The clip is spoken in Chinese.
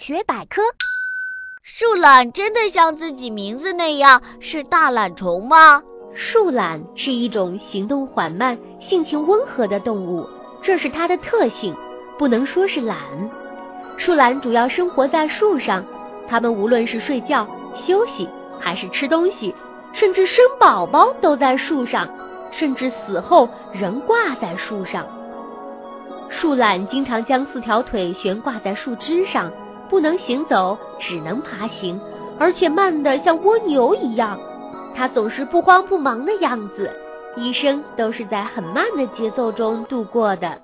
学百科：树懒真的像自己名字那样是大懒虫吗？树懒是一种行动缓慢、性情温和的动物，这是它的特性，不能说是懒。树懒主要生活在树上，它们无论是睡觉、休息，还是吃东西，甚至生宝宝都在树上，甚至死后仍挂在树上。树懒经常将四条腿悬挂在树枝上，不能行走，只能爬行，而且慢得像蜗牛一样。它总是不慌不忙的样子，一生都是在很慢的节奏中度过的。